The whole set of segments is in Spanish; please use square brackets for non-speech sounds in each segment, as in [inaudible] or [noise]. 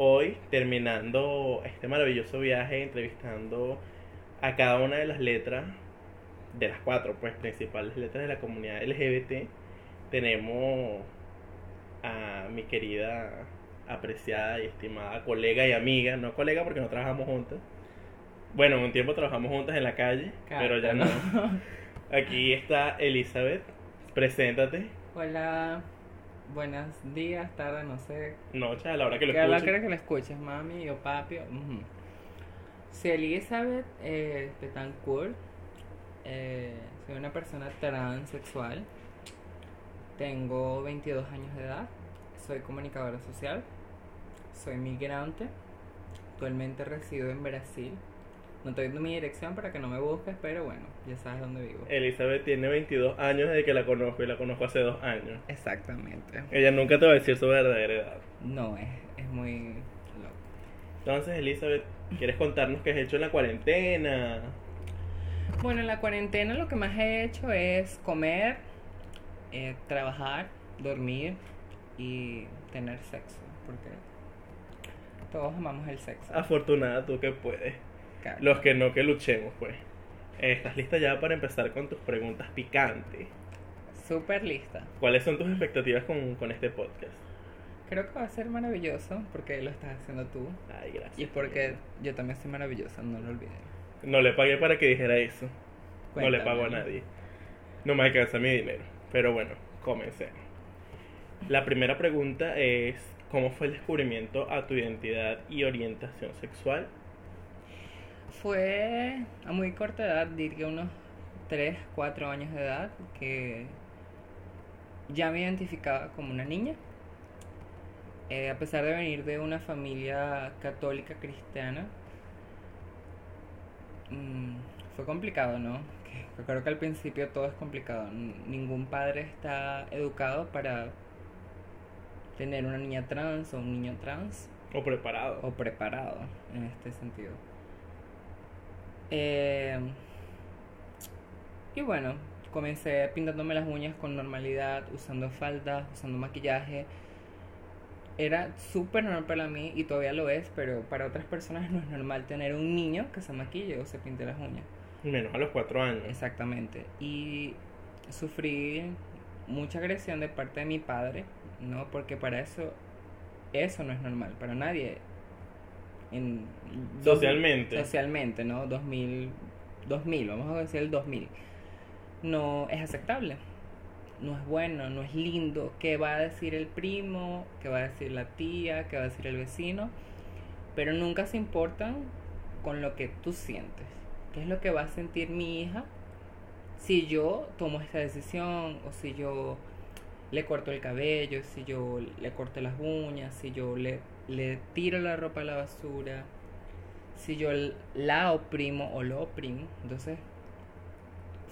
Hoy, terminando este maravilloso viaje, entrevistando a cada una de las letras, de las cuatro pues principales letras de la comunidad LGBT, tenemos a mi querida, apreciada y estimada colega y amiga, no colega porque no trabajamos juntas. Bueno, un tiempo trabajamos juntas en la calle, pero ya no. Aquí está Elizabeth, preséntate. Hola, buenos días, tarde, no sé. Noche, a la hora que lo ¿Qué hora escuches. crees que lo escuches, mami o papi? Ujú. Soy Elizabeth eh, Betancourt. Eh, soy una persona transexual. Tengo 22 años de edad. Soy comunicadora social. Soy migrante. Actualmente resido en Brasil. No estoy dando mi dirección para que no me busques, pero bueno, ya sabes dónde vivo. Elizabeth tiene 22 años desde que la conozco y la conozco hace dos años. Exactamente. Ella nunca te va a decir su verdadera edad. No, es, es muy loco. Entonces, Elizabeth, ¿quieres contarnos qué has hecho en la cuarentena? Bueno, en la cuarentena lo que más he hecho es comer, eh, trabajar, dormir y tener sexo, porque todos amamos el sexo. Afortunada tú que puedes. Los que no, que luchemos, pues. ¿Estás lista ya para empezar con tus preguntas picantes? Súper lista. ¿Cuáles son tus expectativas con, con este podcast? Creo que va a ser maravilloso porque lo estás haciendo tú Ay, gracias. y porque yo también soy maravillosa, no lo olviden. No le pagué para que dijera eso. No le pago a nadie. No me alcanza mi dinero. Pero bueno, comencemos. La primera pregunta es, ¿cómo fue el descubrimiento a tu identidad y orientación sexual? Fue a muy corta edad, diría unos 3, 4 años de edad, que ya me identificaba como una niña. Eh, a pesar de venir de una familia católica cristiana, mm, fue complicado, ¿no? Que- que Creo que al principio todo es complicado. Ningún padre está educado para tener una niña trans o un niño trans ¿O preparado? o preparado en este sentido. Eh, y bueno, comencé pintándome las uñas con normalidad, usando faldas, usando maquillaje. Era súper normal para mí y todavía lo es, pero para otras personas no es normal tener un niño que se maquille o se pinte las uñas. Menos a los cuatro años. Exactamente. Y sufrí mucha agresión de parte de mi padre, ¿no? Porque para eso, eso no es normal, para nadie. En Socialmente. Socialmente, ¿no? 2000, 2000, vamos a decir el 2000. No es aceptable. No es bueno, no es lindo. ¿Qué va a decir el primo? ¿Qué va a decir la tía? ¿Qué va a decir el vecino? Pero nunca se importan con lo que tú sientes. ¿Qué es lo que va a sentir mi hija si yo tomo esta decisión o si yo le corto el cabello, si yo le corto las uñas, si yo le, le tiro la ropa a la basura, si yo la oprimo o lo oprimo. Entonces,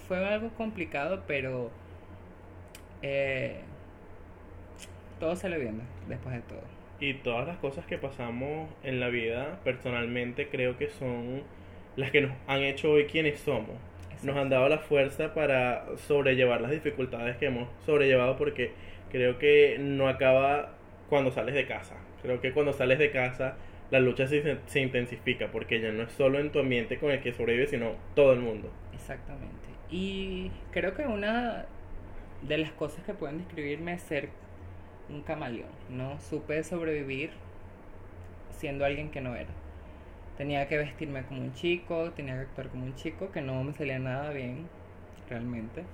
fue algo complicado, pero eh, todo salió bien después de todo. Y todas las cosas que pasamos en la vida, personalmente creo que son las que nos han hecho hoy quienes somos. Nos han dado la fuerza para sobrellevar las dificultades que hemos sobrellevado porque creo que no acaba cuando sales de casa. Creo que cuando sales de casa la lucha se, se intensifica porque ya no es solo en tu ambiente con el que sobrevives, sino todo el mundo. Exactamente. Y creo que una de las cosas que pueden describirme es ser un camaleón, ¿no? Supe sobrevivir siendo alguien que no era. Tenía que vestirme como un chico, tenía que actuar como un chico, que no me salía nada bien, realmente.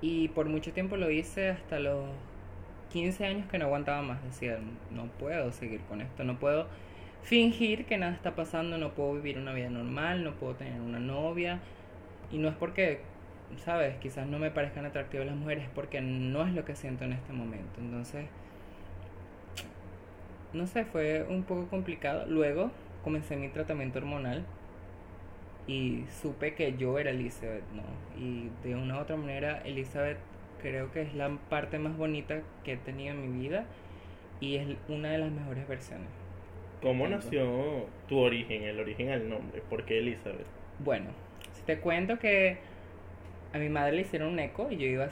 Y por mucho tiempo lo hice hasta los 15 años que no aguantaba más. Decía, no puedo seguir con esto, no puedo fingir que nada está pasando, no puedo vivir una vida normal, no puedo tener una novia. Y no es porque, ¿sabes? Quizás no me parezcan atractivas las mujeres, es porque no es lo que siento en este momento. Entonces, no sé, fue un poco complicado. Luego comencé mi tratamiento hormonal y supe que yo era Elizabeth, ¿no? Y de una u otra manera, Elizabeth creo que es la parte más bonita que he tenido en mi vida y es una de las mejores versiones. ¿Cómo nació tu origen, el origen al nombre? ¿Por qué Elizabeth? Bueno, si te cuento que a mi madre le hicieron un eco y yo iba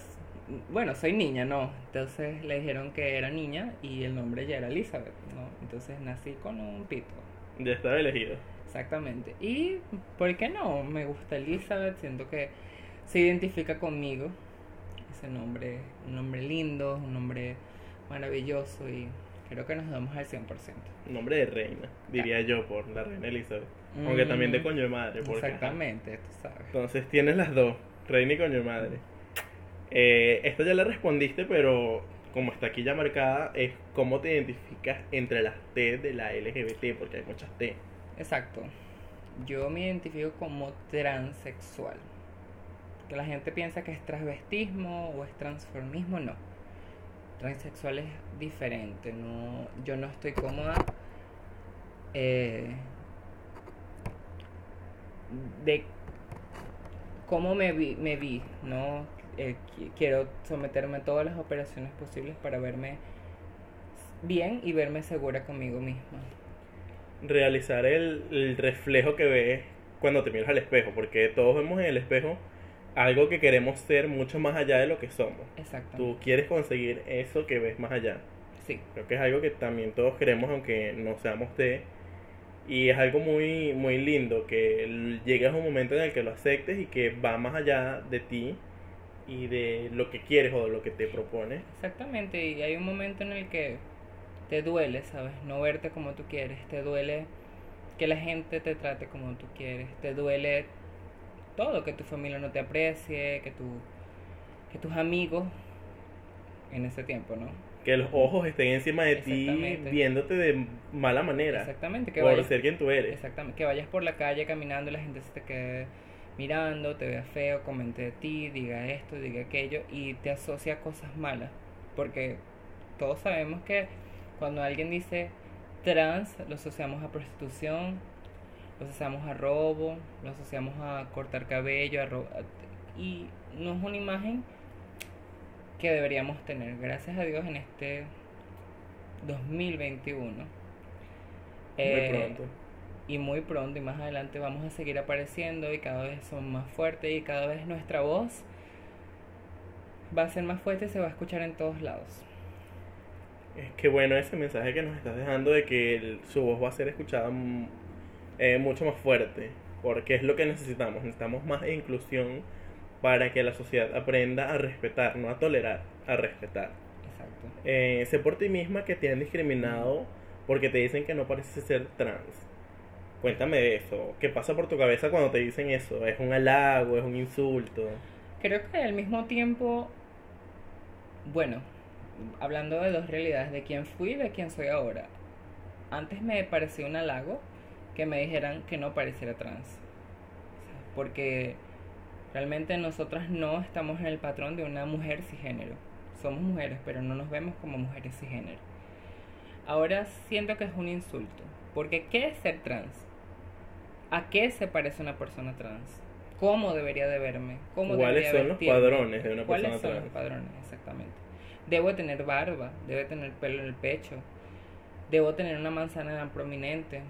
bueno, soy niña, no. Entonces le dijeron que era niña y el nombre ya era Elizabeth, ¿no? Entonces nací con un pito. Ya estaba elegido. Exactamente. Y, ¿por qué no? Me gusta Elizabeth, siento que se identifica conmigo. Ese nombre, un nombre lindo, un nombre maravilloso y creo que nos damos al 100%. Nombre de reina, diría yo, por la reina Elizabeth. Aunque también de Mm, coño de madre. Porque, ajá. Exactamente, tú sabes. Entonces tienes las dos, reina y coño de madre. Eh, esto ya le respondiste, pero como está aquí ya marcada, es cómo te identificas entre las T de la LGBT, porque hay muchas T. Exacto. Yo me identifico como transexual. Que la gente piensa que es transvestismo o es transformismo, no. Transexual es diferente, no, yo no estoy cómoda eh, de cómo me vi, me vi ¿no? Eh, qui- quiero someterme a todas las operaciones posibles para verme bien y verme segura conmigo misma. Realizar el, el reflejo que ves cuando te miras al espejo, porque todos vemos en el espejo algo que queremos ser mucho más allá de lo que somos. Exacto. Tú quieres conseguir eso que ves más allá. Sí, Creo que es algo que también todos queremos, aunque no seamos T. Y es algo muy, muy lindo que l- llegues a un momento en el que lo aceptes y que va más allá de ti y de lo que quieres o de lo que te propone. exactamente. Y hay un momento en el que te duele, ¿sabes? No verte como tú quieres. Te duele que la gente te trate como tú quieres. Te duele todo, que tu familia no te aprecie, que, tu, que tus amigos en ese tiempo, ¿no? Que los ojos estén encima de ti viéndote de mala manera. Exactamente, que por vayas, ser quien tú eres. exactamente, que vayas por la calle caminando y la gente se te quede mirando, te vea feo, comente de ti, diga esto, diga aquello y te asocia a cosas malas. Porque todos sabemos que cuando alguien dice trans, lo asociamos a prostitución, lo asociamos a robo, lo asociamos a cortar cabello, a ro- y no es una imagen que deberíamos tener. Gracias a Dios en este 2021. Muy eh, pronto. y muy pronto y más adelante vamos a seguir apareciendo y cada vez son más fuertes y cada vez nuestra voz va a ser más fuerte y se va a escuchar en todos lados. Es que bueno ese mensaje que nos estás dejando de que el- su voz va a ser escuchada eh, mucho más fuerte, porque es lo que necesitamos, necesitamos más inclusión para que la sociedad aprenda a respetar, no a tolerar, a respetar. Exacto. Eh, sé por ti misma que te han discriminado porque te dicen que no pareces ser trans. Cuéntame de eso, ¿qué pasa por tu cabeza cuando te dicen eso? ¿Es un halago, es un insulto? Creo que al mismo tiempo, bueno, hablando de dos realidades, de quién fui y de quién soy ahora. Antes me parecía un halago que me dijeran que no pareciera trans. Porque realmente nosotras no estamos en el patrón de una mujer cisgénero. Somos mujeres, pero no nos vemos como mujeres cisgénero. Ahora siento que es un insulto. Porque ¿qué es ser trans? ¿A qué se parece una persona trans? ¿Cómo debería de verme? ¿Cómo ¿Cuáles son los vestirme? padrones de una ¿Cuáles persona son trans? los padrones? Exactamente. Debo tener barba, debe tener pelo en el pecho, debo tener una manzana prominente.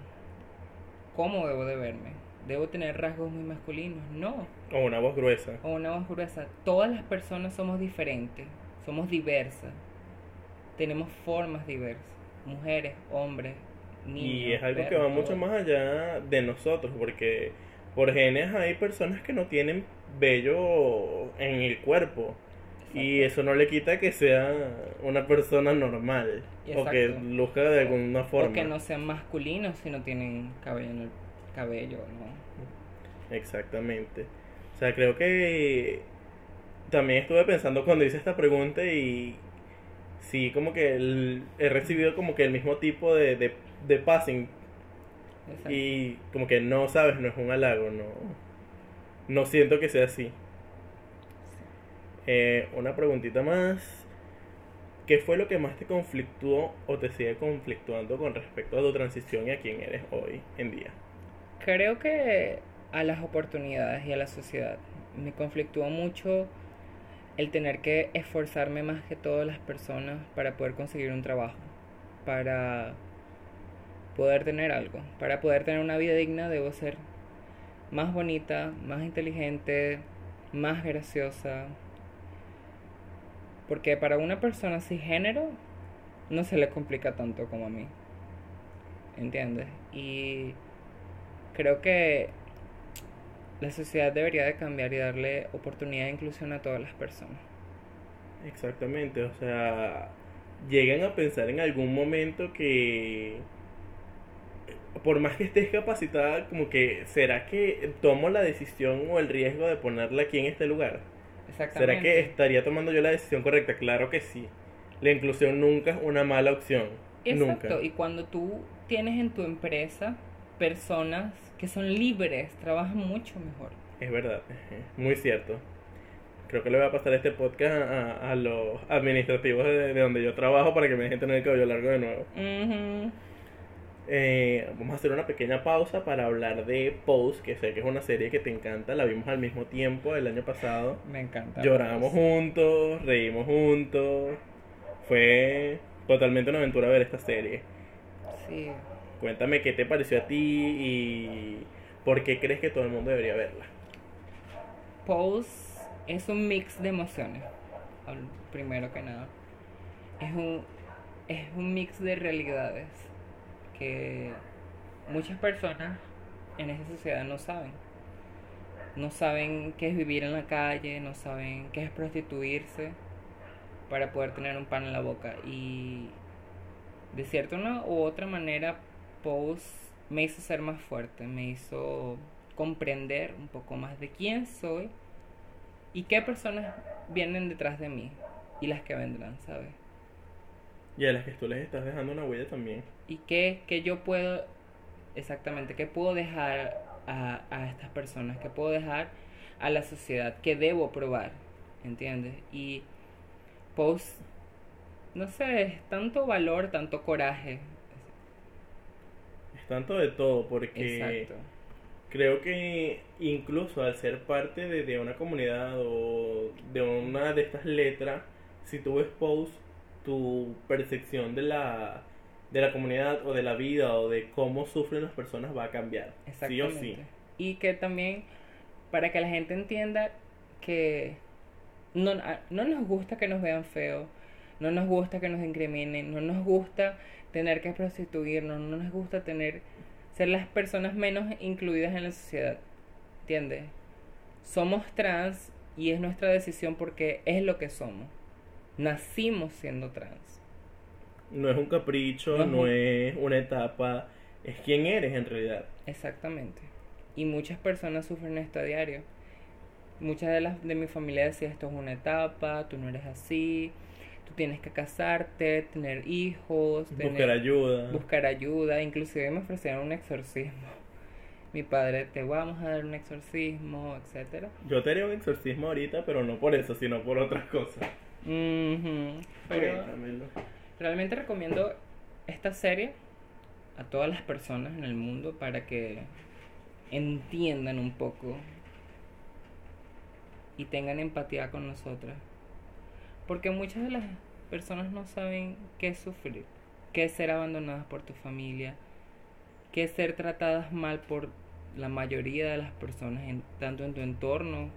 ¿Cómo debo de verme? ¿Debo tener rasgos muy masculinos? No. O una voz gruesa. O una voz gruesa. Todas las personas somos diferentes, somos diversas. Tenemos formas diversas. Mujeres, hombres, niños. Y es algo que va mucho más allá de nosotros, porque por genes hay personas que no tienen vello en el cuerpo. Y Exacto. eso no le quita que sea una persona normal. O que Exacto. luzca de alguna forma. O que no sean masculinos si no tienen cabello en el cabello, ¿no? Exactamente. O sea, creo que también estuve pensando cuando hice esta pregunta y sí, como que el- he recibido como que el mismo tipo de, de, de passing Exacto. y como que no sabes, no es un halago, no, no siento que sea así. Eh, una preguntita más. ¿Qué fue lo que más te conflictuó o te sigue conflictuando con respecto a tu transición y a quién eres hoy en día? Creo que a las oportunidades y a la sociedad me conflictúa mucho el tener que esforzarme más que todas las personas para poder conseguir un trabajo, para poder tener algo, para poder tener una vida digna debo ser más bonita, más inteligente, más graciosa, Porque para una persona cisgénero no se le complica tanto como a mí. ¿Entiendes? Y creo que la sociedad debería de cambiar y darle oportunidad de inclusión a todas las personas. Exactamente, o sea, llegan a pensar en algún momento que por más que estés capacitada, como que, ¿será que tomo la decisión o el riesgo de ponerla aquí en este lugar? ¿Será que estaría tomando yo la decisión correcta? Claro que sí. La inclusión nunca es una mala opción. Exacto, y cuando tú tienes en tu empresa personas que son libres, trabajan mucho mejor. Es verdad, muy cierto. Creo que le voy a pasar este podcast a, los administrativos de, donde yo trabajo para que me dejen tener el cabello largo de nuevo. Eh, vamos a hacer una pequeña pausa para hablar de Pose, que sé que es una serie que te encanta. La vimos al mismo tiempo el año pasado. Me encanta. Lloramos juntos, reímos juntos. Fue totalmente una aventura ver esta serie. Sí. Cuéntame qué te pareció a ti y por qué crees que todo el mundo debería verla. Pose es un mix de emociones, primero que nada. Es un, es un mix de realidades que muchas personas en esa sociedad no saben. No saben qué es vivir en la calle, no saben qué es prostituirse para poder tener un pan en la boca. Y de cierta una u otra manera, Pose me hizo ser más fuerte, me hizo comprender un poco más de quién soy y qué personas vienen detrás de mí y las que vendrán, ¿sabes? Y a las que tú les estás dejando una huella también. Y qué, yo puedo, exactamente, qué puedo dejar a, a estas personas, qué puedo dejar a la sociedad, qué debo probar, ¿entiendes? Y post, no sé, es tanto valor, tanto coraje. Es tanto de todo, porque creo que incluso al ser parte de, de, una comunidad o de una de estas letras, si tú ves post tu percepción de la, de la comunidad o de la vida o de cómo sufren las personas va a cambiar. Sí o sí. Y que también, para que la gente entienda que no, no nos gusta que nos vean feo, no nos gusta que nos incriminen, no nos gusta tener que prostituirnos, no nos gusta tener ser las personas menos incluidas en la sociedad. ¿Entiendes? Somos trans y es nuestra decisión porque es lo que somos nacimos siendo trans. No es un capricho, no, es, una etapa, es quien eres en realidad. Exactamente. Y muchas personas sufren esto a diario. Muchas de las de mi familia decían esto es una etapa, tú no eres así, tú tienes que casarte, tener hijos, buscar ayuda. Buscar ayuda, inclusive me ofrecieron un exorcismo. [laughs] Mi padre, te vamos a dar un exorcismo, etcétera. Yo te haría un exorcismo ahorita, pero no por eso, sino por otras cosas. Pero realmente recomiendo esta serie a todas las personas en el mundo para que entiendan un poco y tengan empatía con nosotras. Porque muchas de las personas no saben qué es sufrir, qué es ser abandonadas por tu familia, qué es ser tratadas mal por la mayoría de las personas, en, tanto en tu entorno.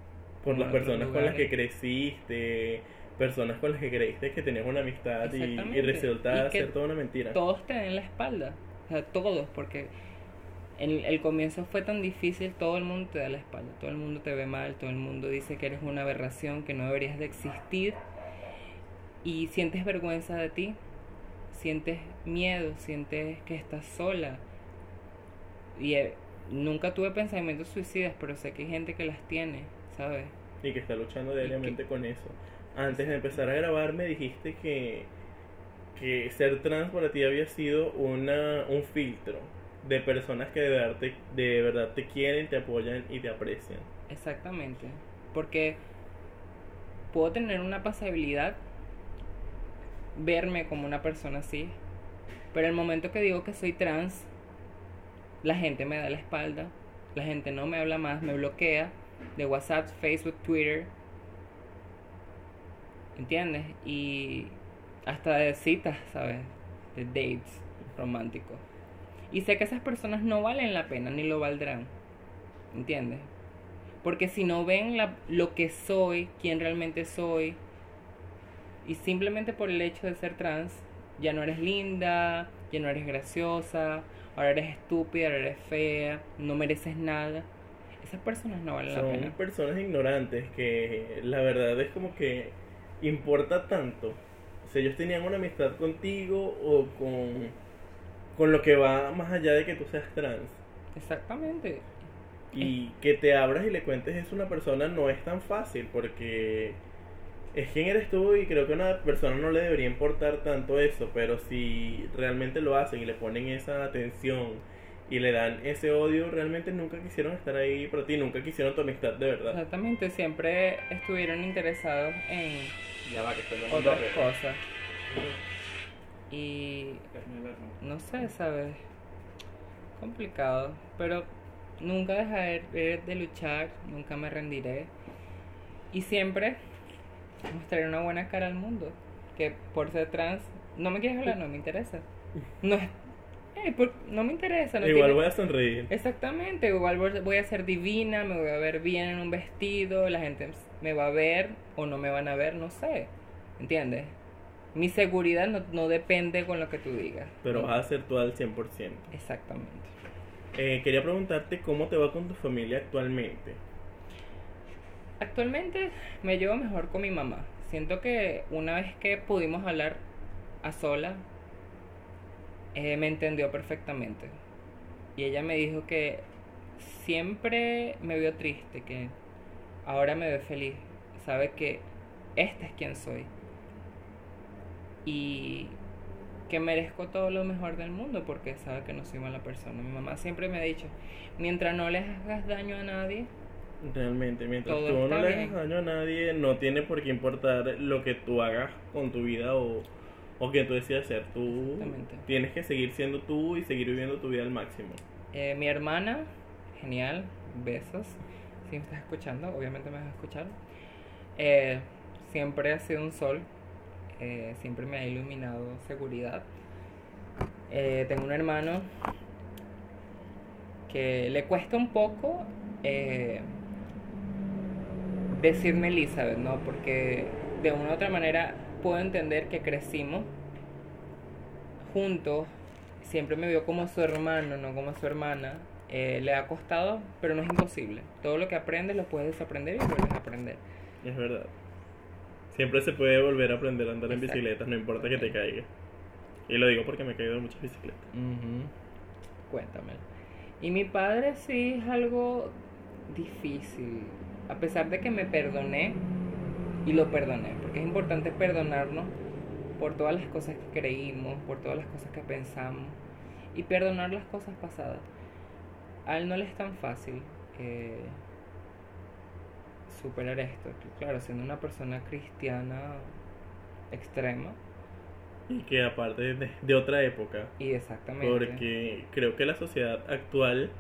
Por las personas con las que creciste, personas con las que creíste que tenías una amistad y, y resulta ser toda una mentira. Todos te den la espalda, o sea, todos, porque en el comienzo fue tan difícil, todo el mundo te da la espalda, todo el mundo te ve mal, todo el mundo dice que eres una aberración, que no deberías de existir y sientes vergüenza de ti, sientes miedo, sientes que estás sola. Y eh, nunca tuve pensamientos suicidas, pero sé que hay gente que las tiene, ¿sabes? Y que está luchando diariamente con eso antes de empezar a grabar me dijiste que, que ser trans para ti había sido una, un filtro de personas que de verdad, te, de verdad te quieren, te apoyan y te aprecian. Exactamente. Porque puedo tener una pasabilidad, verme como una persona así, pero el momento que digo que soy trans, la gente me da la espalda, la gente no me habla más, me bloquea de WhatsApp, Facebook, Twitter, ¿entiendes? Y hasta de citas, ¿sabes? De dates románticos. Y sé que esas personas no valen la pena ni lo valdrán, ¿entiendes? Porque si no ven la, lo que soy, quién realmente soy, Y simplemente por el hecho de ser trans, ya no eres linda, ya no eres graciosa, ahora eres estúpida, ahora eres fea, no mereces nada. Esas personas no valen la Son pena. personas ignorantes que la verdad es como que importa tanto. Sea, ellos tenían una amistad contigo o con, con lo que va más allá de que tú seas trans. Exactamente. Y que te abras y le cuentes eso a una persona no es tan fácil porque es quien eres tú y creo que a una persona no le debería importar tanto eso, pero si realmente lo hacen y le ponen esa atención y le dan ese odio, realmente nunca quisieron estar ahí para ti, nunca quisieron tu amistad de verdad. Exactamente, siempre estuvieron interesados en Ya va, que estoy otras cosas. Y no sé, ¿sabes? Complicado, pero nunca dejaré de luchar, nunca me rendiré. Y siempre mostraré una buena cara al mundo. Que por ser trans, no me quieres hablar, no me interesa. No es. Eh, por- no me interesa. No Igual tiene- voy a sonreír. Exactamente, igual voy- voy a ser divina, me voy a ver bien en un vestido, la gente me va a ver o no me van a ver, no sé. ¿Entiendes? Mi seguridad no, no depende con lo que tú digas. Pero ¿no? vas a ser tú al 100%. Exactamente. Eh, quería preguntarte cómo te va con tu familia actualmente. Actualmente me llevo mejor con mi mamá. Siento que una vez que pudimos hablar a sola, eh, me entendió perfectamente. Y ella me dijo que siempre me vio triste, que ahora me ve feliz. Sabe que esta es quien soy. Y que merezco todo lo mejor del mundo porque sabe que no soy mala persona. Mi mamá siempre me ha dicho, mientras no les hagas daño a nadie, Realmente, mientras tú no le hagas daño a nadie, no tiene por qué importar lo que tú hagas con tu vida o, o que tú decidas hacer. Tú tienes que seguir siendo tú y seguir viviendo tu vida al máximo. Eh, mi hermana, genial, besos. Si me estás escuchando, obviamente me vas a escuchar. Eh, siempre ha sido un sol, eh, siempre me ha iluminado seguridad. Tengo un hermano que le cuesta un poco decirme Elizabeth, ¿no? Porque de una u otra manera puedo entender que crecimos juntos, siempre me vio como su hermano, no como su hermana. Eh, le ha costado, pero no es imposible. Todo lo que aprendes lo puedes desaprender y vuelves a aprender. Es verdad. Siempre se puede volver a aprender a andar en bicicletas, no importa que te caigas. Y lo digo porque me he caído en muchas bicicletas. Cuéntame. Y mi padre sí es algo difícil. A pesar de que me perdoné y lo perdoné, porque es importante perdonarnos por todas las cosas que creímos, por todas las cosas que pensamos y perdonar las cosas pasadas. A él no le es tan fácil eh, superar esto. Claro, siendo una persona cristiana extrema Y que aparte de, de otra época, y exactamente. porque creo que la sociedad actual,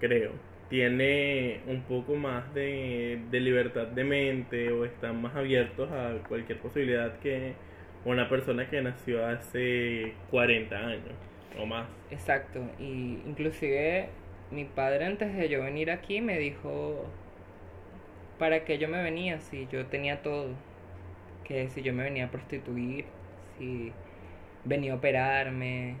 creo, tiene un poco más de, de libertad de mente o están más abiertos a cualquier posibilidad que una persona que nació hace 40 años o más. Exacto, y inclusive mi padre antes de yo venir aquí me dijo para qué yo me venía si yo tenía todo, que si yo me venía a prostituir, si venía a operarme,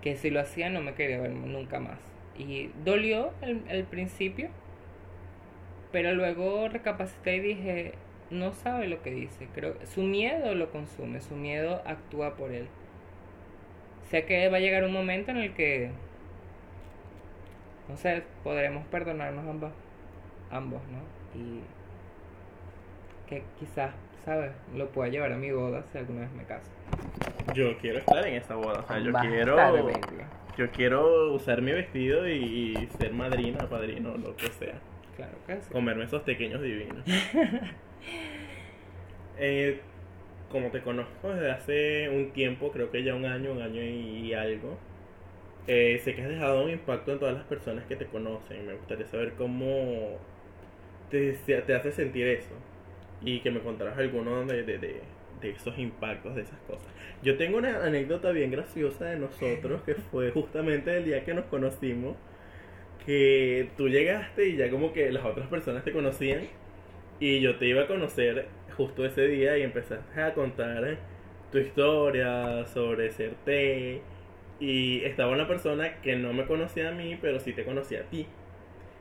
que si lo hacía no me quería ver nunca más. Y dolió al, al principio, pero luego recapacité y dije, no sabe lo que dice, creo su miedo lo consume, su miedo actúa por él. Sé que va a llegar un momento en el que no sé podremos perdonarnos ambos ambos no y que quizás sabes lo pueda llevar a mi boda si alguna vez me caso. Yo quiero estar en esa boda, o sea, yo quiero... Yo quiero usar mi vestido y, y ser madrina, padrino, lo que sea. claro que sí Comerme esos pequeños divinos. [laughs] Eh, como te conozco desde hace un tiempo, creo que ya un año, un año y algo, eh, sé que has dejado un impacto en todas las personas que te conocen. Me gustaría saber cómo te, te hace sentir eso y que me contaras alguno de, de, de, de esos impactos, de esas cosas. Yo tengo una anécdota bien graciosa de nosotros que fue justamente el día que nos conocimos, que tú llegaste y ya como que las otras personas te conocían Y yo te iba a conocer justo ese día y empezaste a contar tu historia sobre ser té. Y estaba una persona que no me conocía a mí, pero sí te conocía a ti.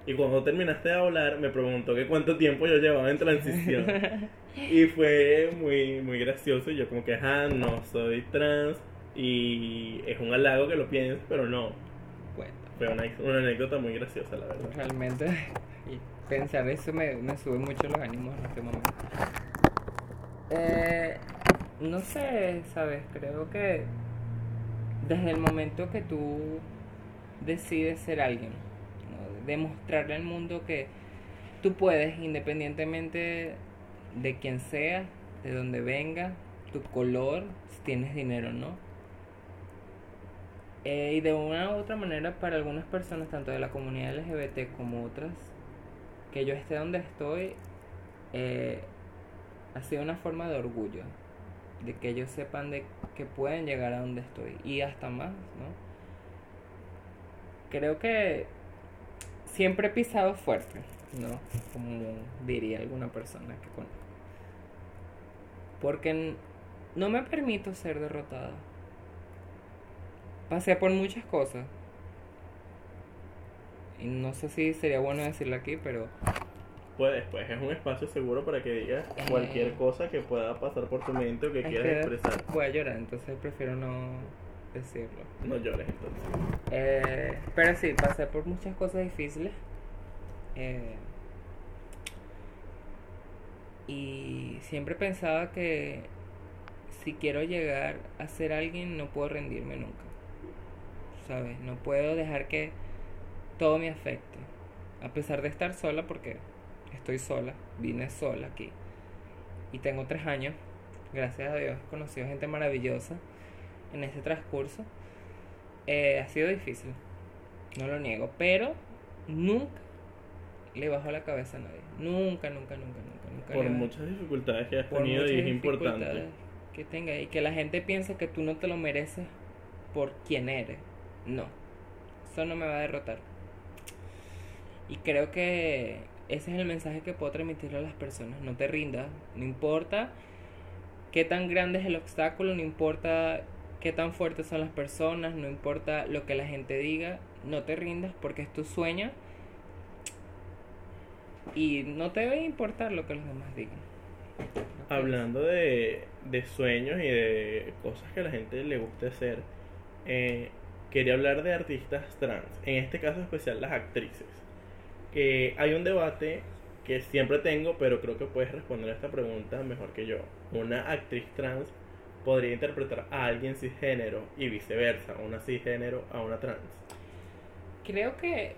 Y cuando terminaste de hablar, me preguntó que cuánto tiempo yo llevaba en transición. [laughs] y fue muy, muy gracioso. Y yo como que, ajá, no soy trans. Y es un halago que lo pienses, pero no. Bueno, Fue una, una anécdota muy graciosa, la verdad. realmente [laughs] pensar eso me, me sube mucho los ánimos en este momento. Eh, no sé, sabes, creo que desde el momento que tú decides ser alguien. Demostrarle al mundo que tú puedes, independientemente de quién sea, de dónde venga, tu color, si tienes dinero o no. Eh, y de una u otra manera, para algunas personas, tanto de la comunidad LGBT como otras, que yo esté donde estoy, eh, ha sido una forma de orgullo, de que ellos sepan de que pueden llegar a donde estoy y hasta más, ¿no? Creo que siempre he pisado fuerte, ¿no? Como diría alguna persona que conozco. Porque no me permito ser derrotada. Pasé por muchas cosas. Y no sé si sería bueno decirlo aquí, pero Puedes, pues es un espacio seguro para que digas cualquier Eh. cosa que pueda pasar por tu mente o que quieras expresar. voy a llorar, entonces prefiero no decirlo. No llores entonces. Eh, pero sí, pasé por muchas cosas difíciles. Eh, y siempre pensaba que si quiero llegar a ser alguien, no puedo rendirme nunca. ¿Sabes? No puedo dejar que todo me afecte. A pesar de estar sola, porque estoy sola, vine sola aquí. Y tengo tres años. Gracias a Dios he conocido gente maravillosa en ese transcurso. Eh, ha sido difícil, no lo niego, pero nunca le bajo la cabeza a nadie. Nunca, nunca, nunca, nunca, nunca. Por muchas dificultades que has por tenido y es importante. que tenga y que la gente piense que tú no te lo mereces por quien eres. No, eso no me va a derrotar. Y creo que ese es el mensaje que puedo transmitirle a las personas. No te rindas, no importa qué tan grande es el obstáculo, no importa qué tan fuertes son las personas, no importa lo que la gente diga, no te rindas porque es tu sueño y no te debe importar lo que los demás digan. Hablando de, de sueños y de cosas que a la gente le gusta hacer, eh, quería hablar de artistas trans, en este caso especial las actrices. Hay un debate que siempre tengo, pero creo que puedes responder a esta pregunta mejor que yo. Una actriz trans podría interpretar a alguien cisgénero y viceversa, una cisgénero a una trans. Creo que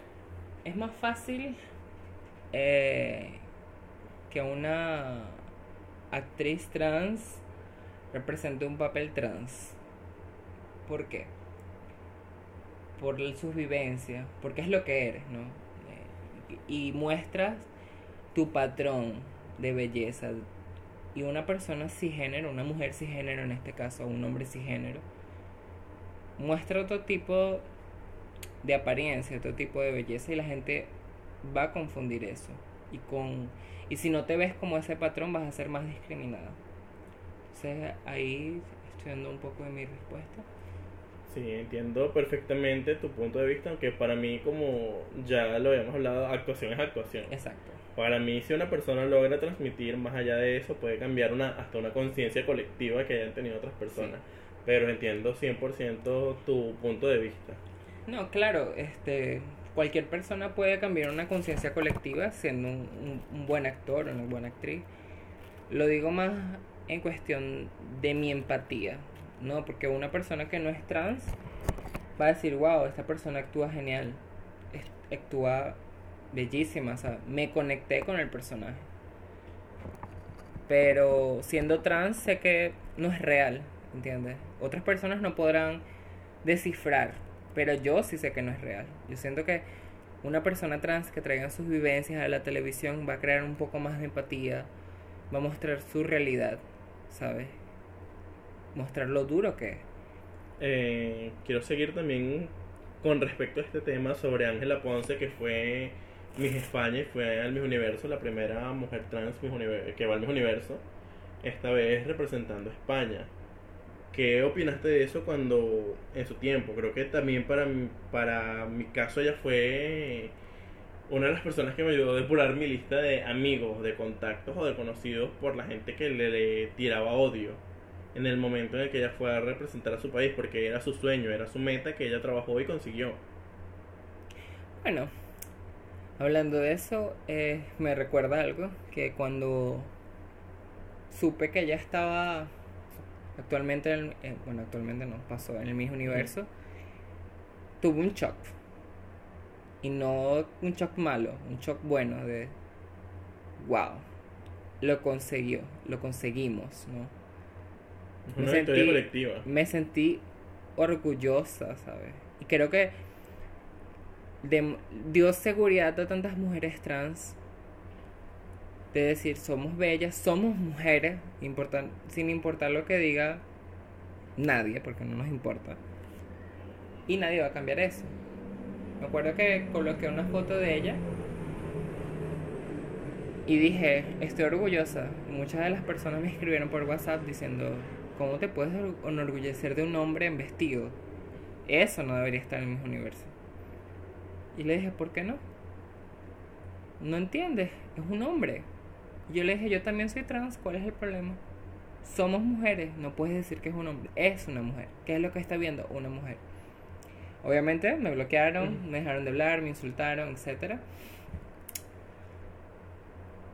es más fácil eh, que una actriz trans represente un papel trans. ¿Por qué? Por sus vivencias, porque es lo que eres, ¿no? Eh, y muestras tu patrón de belleza. Y una persona cisgénero, una mujer cisgénero en este caso, un hombre cisgénero, muestra otro tipo de apariencia, otro tipo de belleza y la gente va a confundir eso. Y con y si no te ves como ese patrón vas a ser más discriminada. Entonces ahí estoy dando un poco de mi respuesta. Sí, entiendo perfectamente tu punto de vista, aunque para mí, como ya lo habíamos hablado, actuación es actuación. Exacto. Para mí, si una persona logra transmitir más allá de eso, puede cambiar una hasta una conciencia colectiva que hayan tenido otras personas. Pero entiendo 100% tu punto de vista. No, claro, este cualquier persona puede cambiar una conciencia colectiva siendo un, un- un buen actor o una buena actriz. Lo digo más en cuestión de mi empatía, ¿no? Porque una persona que no es trans va a decir, wow, esta persona actúa genial, actúa bellísima, sea, me conecté con el personaje. Pero siendo trans sé que no es real, ¿entiendes? Otras personas no podrán descifrar, pero yo sí sé que no es real. Yo siento que una persona trans que traiga sus vivencias a la televisión va a crear un poco más de empatía, va a mostrar su realidad, ¿sabes? Mostrar lo duro que es. Eh, quiero seguir también con respecto a este tema sobre Ángela Ponce, que fue Miss España y fue al Miss Universo, la primera mujer trans Miss que va al Miss Universo, esta vez representando a España. ¿Qué opinaste de eso cuando en su tiempo? Creo que también para, mi- para mi caso ella fue una de las personas que me ayudó a depurar mi lista de amigos, de contactos o de conocidos por la gente que le, le tiraba odio en el momento en el que ella fue a representar a su país, porque era su sueño, era su meta que ella trabajó y consiguió. Bueno, hablando de eso, eh, me recuerda algo que cuando supe que ella estaba actualmente, en, eh, bueno, actualmente no, pasó en el mismo universo, tuve un shock. Y no un shock malo, un shock bueno de, wow, lo consiguió, lo conseguimos, ¿no? Me sentí- colectiva. me sentí orgullosa, ¿sabes? Y creo que dem- dio seguridad a tantas mujeres trans de decir somos bellas, somos mujeres, importan- sin importar lo que diga nadie, porque no nos importa. Y nadie va a cambiar eso. Me acuerdo que coloqué una foto de ella y dije, estoy orgullosa. Muchas de las personas me escribieron por WhatsApp diciendo, ¿cómo te puedes or- enorgullecer de un hombre en vestido? Eso no debería estar en mis universo. Y le dije, ¿por qué no? No entiendes, es un hombre. Y yo le dije, yo también soy trans, ¿cuál es el problema? Somos mujeres, no puedes decir que es un hombre, es una mujer. ¿Qué es lo que está viendo? Una mujer. Obviamente me bloquearon, me dejaron de hablar, me insultaron, etcétera.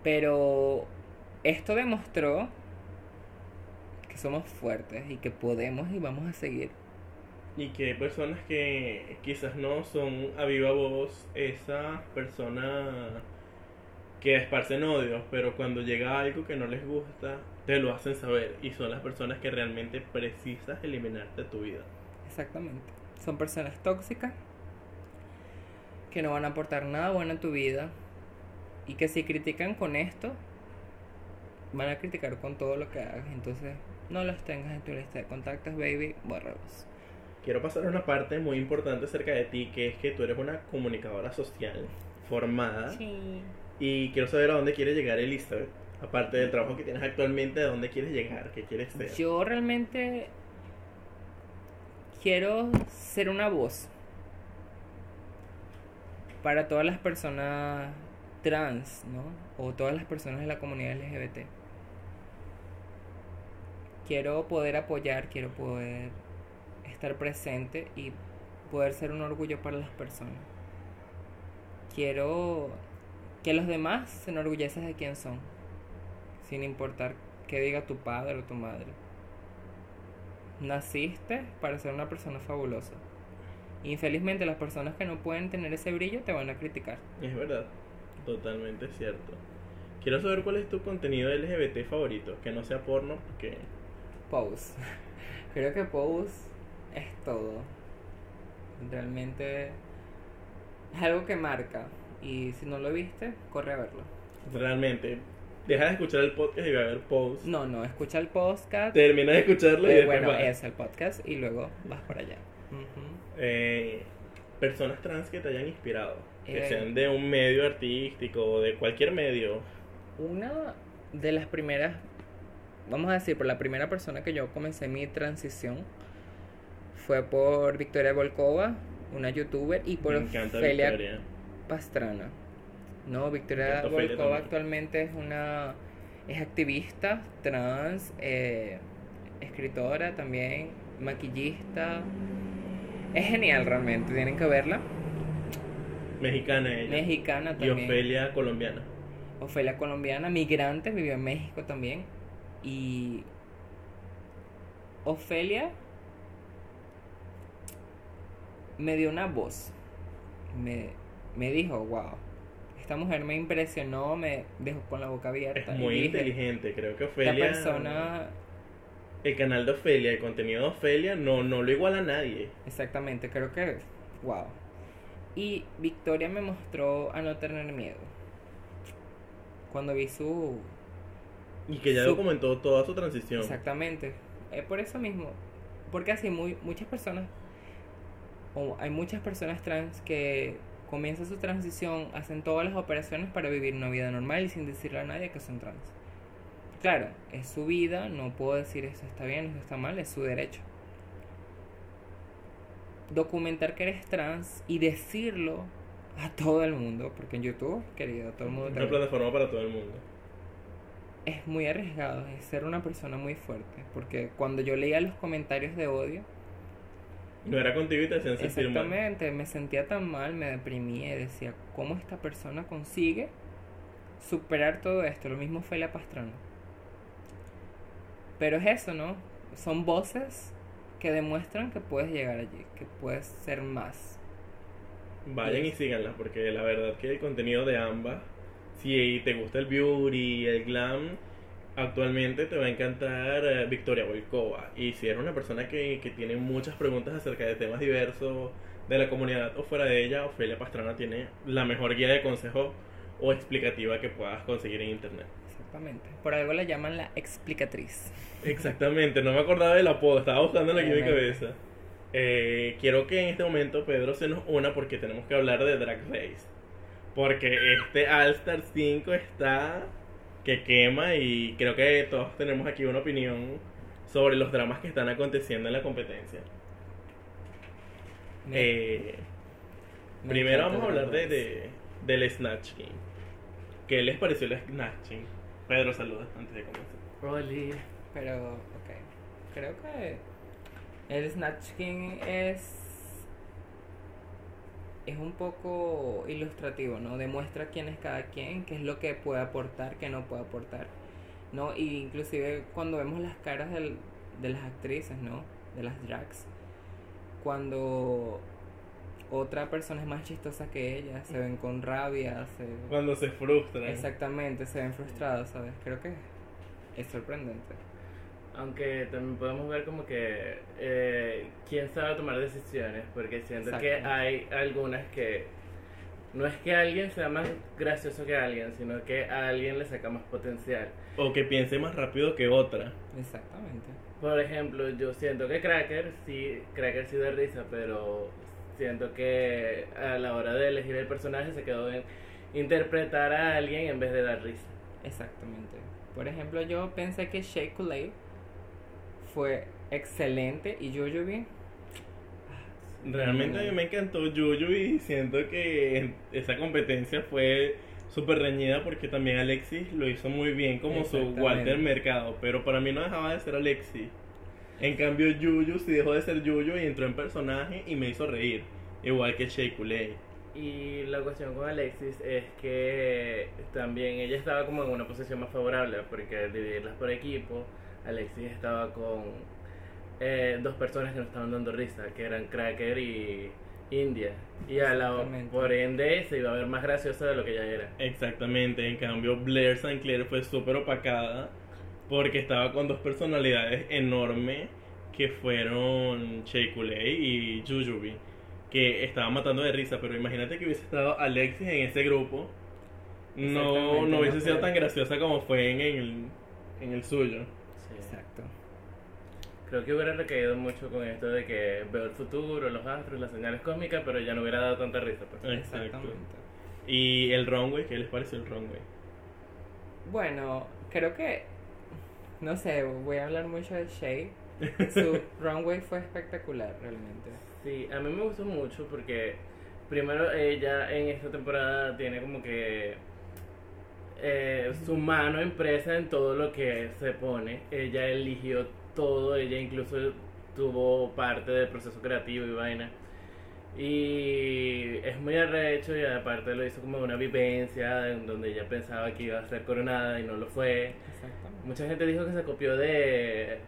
Pero esto demostró que somos fuertes y que podemos y vamos a seguir. Y que hay personas que quizás no son a viva voz esa persona que esparcen odios, pero cuando llega algo que no les gusta, te lo hacen saber. Y son las personas que realmente precisas eliminar de tu vida. Exactamente. Son personas tóxicas que no van a aportar nada bueno en tu vida y que si critican con esto, van a criticar con todo lo que hagas. Entonces, no los tengas en tu lista de contactos, baby, bórralos. Quiero pasar a una parte muy importante acerca de ti, que es que tú eres una comunicadora social formada. Sí. Y quiero saber a dónde quiere llegar Elizabeth. Aparte del trabajo que tienes actualmente, ¿a dónde quieres llegar? ¿Qué quieres ser? Yo realmente quiero ser una voz para todas las personas trans, ¿no? O todas las personas de la comunidad LGBT. Quiero poder apoyar, quiero poder estar presente y poder ser un orgullo para las personas. Quiero que los demás se enorgullezcan de quién son, sin importar qué diga tu padre o tu madre. Naciste para ser una persona fabulosa. Infelizmente las personas que no pueden tener ese brillo te van a criticar. Es verdad, totalmente cierto. Quiero saber cuál es tu contenido LGBT favorito, que no sea porno, porque Pose. [laughs] Creo que Pose es todo. Realmente es algo que marca. Y si no lo viste, corre a verlo. realmente deja de escuchar el podcast y ve a ver posts. No, no, escucha el podcast. Termina de escucharlo y Eh, después bueno, vas. es el podcast y luego vas para allá. Eh, personas trans que te hayan inspirado, que Eh. sean de un medio artístico o de cualquier medio. Una de las primeras, vamos a decir, por la primera persona que yo comencé mi transición fue por Victoria Volkova, una youtuber, y por Me encanta Felia Victoria. Pastrana. No, Victoria Ofelia Volkova actualmente es una es activista trans, eh, escritora también, maquillista. Es genial realmente, tienen que verla. Mexicana ella. Mexicana y también. Ofelia colombiana. Ofelia colombiana, migrante, vivió en México también. Y Ofelia me dio una voz. Me, me dijo, wow, esta mujer me impresionó, me dejó con la boca abierta. Es muy dije, inteligente, creo que Esta Ofelia. persona, El canal de Ofelia, el contenido de Ofelia no, no lo iguala a nadie. exactamente, creo que, wow. Y Victoria me mostró a no tener miedo. Cuando vi su, Y que ya Su- documentó toda su transición. Exactamente. Es por eso mismo. Porque así muy, muchas personas, o hay muchas personas trans que comienza su transición, hacen todas las operaciones para vivir una vida normal y sin decirle a nadie que son trans. Claro, es su vida, no puedo decir eso está bien, eso está mal, es su derecho. Documentar que eres trans y decirlo a todo el mundo, porque en YouTube, querido, todo el mundo Una plataforma para todo el mundo. es muy arriesgado, es ser una persona muy fuerte, porque cuando yo leía los comentarios de odio, No era contigo y te hacían sentir mal. exactamente, me sentía tan mal, me deprimía y decía, ¿cómo esta persona consigue superar todo esto? Lo mismo fue la Pastrana. Pero es eso, ¿no? Son voces que demuestran que puedes llegar allí, que puedes ser más. Vayan y síganlas porque la verdad que el contenido de ambas, si te gusta el beauty, el glam, actualmente te va a encantar eh, Victoria Volkova. Y si eres una persona que, que tiene muchas preguntas acerca de temas diversos de la comunidad o fuera de ella, Ofelia Pastrana tiene la mejor guía de consejo o explicativa que puedas conseguir en internet. Exactamente. Por algo la llaman la explicatriz. Exactamente, no me acordaba del apodo, estaba buscando aquí en mi cabeza. Eh, quiero que en este momento Pedro se nos una porque tenemos que hablar de Drag Race. Porque este All Star 5 está que quema y creo que todos tenemos aquí una opinión sobre los dramas que están aconteciendo en la competencia. Me- Eh, me primero vamos a hablar de, de- del Snatch Game. ¿Qué les pareció el Snatching? Pedro, saluda antes de comenzar. Rolly. Pero, ok. Creo que el Snatch King es. Es un poco ilustrativo, ¿no? Demuestra quién es cada quien, qué es lo que puede aportar, qué no puede aportar, ¿no? Y inclusive cuando vemos las caras del- de las actrices, ¿no? De las drags, cuando otra persona es más chistosa que ella, se ven con rabia, se... Cuando se frustran. Exactamente, se ven frustrados, ¿sabes? Creo que es sorprendente. Aunque también podemos ver como que eh, quién sabe tomar decisiones, porque siento que hay algunas que no es que alguien sea más gracioso que alguien, sino que a alguien le saca más potencial. O que piense más rápido que otra. Exactamente. Por ejemplo, yo siento que Cracker sí, Cracker sí da risa, pero siento que a la hora de elegir el personaje se quedó en interpretar a alguien en vez de dar risa. Exactamente. Por ejemplo, yo pensé que Shea Coulee fue excelente y Jojobi Realmente a mí me encantó Yuyu y siento que esa competencia fue súper reñida porque también Alexis lo hizo muy bien como su. Walter Mercado, pero para mí no dejaba de ser Alexis. En cambio Yuyu sí dejó de ser Yuyu y entró en personaje y me hizo reír, igual que Shea Coulee. Y la cuestión con Alexis es que también ella estaba como en una posición más favorable, porque al dividirlas por equipo, Alexis estaba con eh, dos personas que no estaban dando risa, que eran Cracker y India. Y a la, por ende se iba a ver más graciosa de lo que ella era. Exactamente, en cambio Blair St. Clair fue súper opacada porque estaba con dos personalidades enormes que fueron Shea Coulee y Jujubee, que estaban matando de risa, pero imagínate que hubiese estado Alexis en ese grupo, no, no hubiese no sido tan graciosa como fue en el, en el suyo. Creo que hubiera recaído mucho con esto de que veo el futuro, los astros, las señales cósmicas, pero ya no hubiera dado tanta risa. Pues. Exacto. Exactamente. Y el runway, ¿qué les pareció el runway? Bueno, creo que no sé, voy a hablar mucho de Shea. Su [laughs] runway fue espectacular realmente. Sí, a mí me gustó mucho porque primero ella en esta temporada tiene como que eh, su mano impresa en todo lo que se pone. Ella eligió todo, ella incluso tuvo parte del proceso creativo y vaina. Y es muy arrecho y aparte lo hizo como una vivencia en donde ella pensaba que iba a ser coronada y no lo fue. Exactamente. Mucha gente dijo que se copió de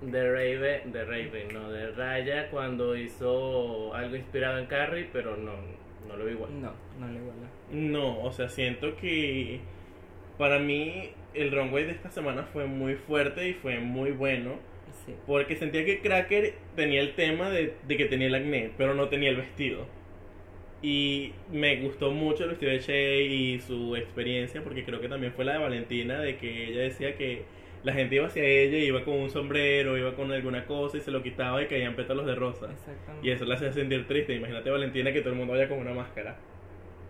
de Raven, de Raven, no, de Raya cuando hizo algo inspirado en Carrie, pero no, no lo vi igual. No, no le iguala. No, o sea, siento que para mí el runway de esta semana fue muy fuerte y fue muy bueno. Sí. Porque sentía que Cracker tenía el tema de, de que tenía el acné, pero no tenía el vestido. Y me gustó mucho el vestido de Shea y su experiencia, porque creo que también fue la de Valentina, de que ella decía que la gente iba hacia ella, iba con un sombrero, iba con alguna cosa y se lo quitaba y caían pétalos de rosa. Exactamente. Y eso la hacía sentir triste. Imagínate Valentina que todo el mundo vaya con una máscara.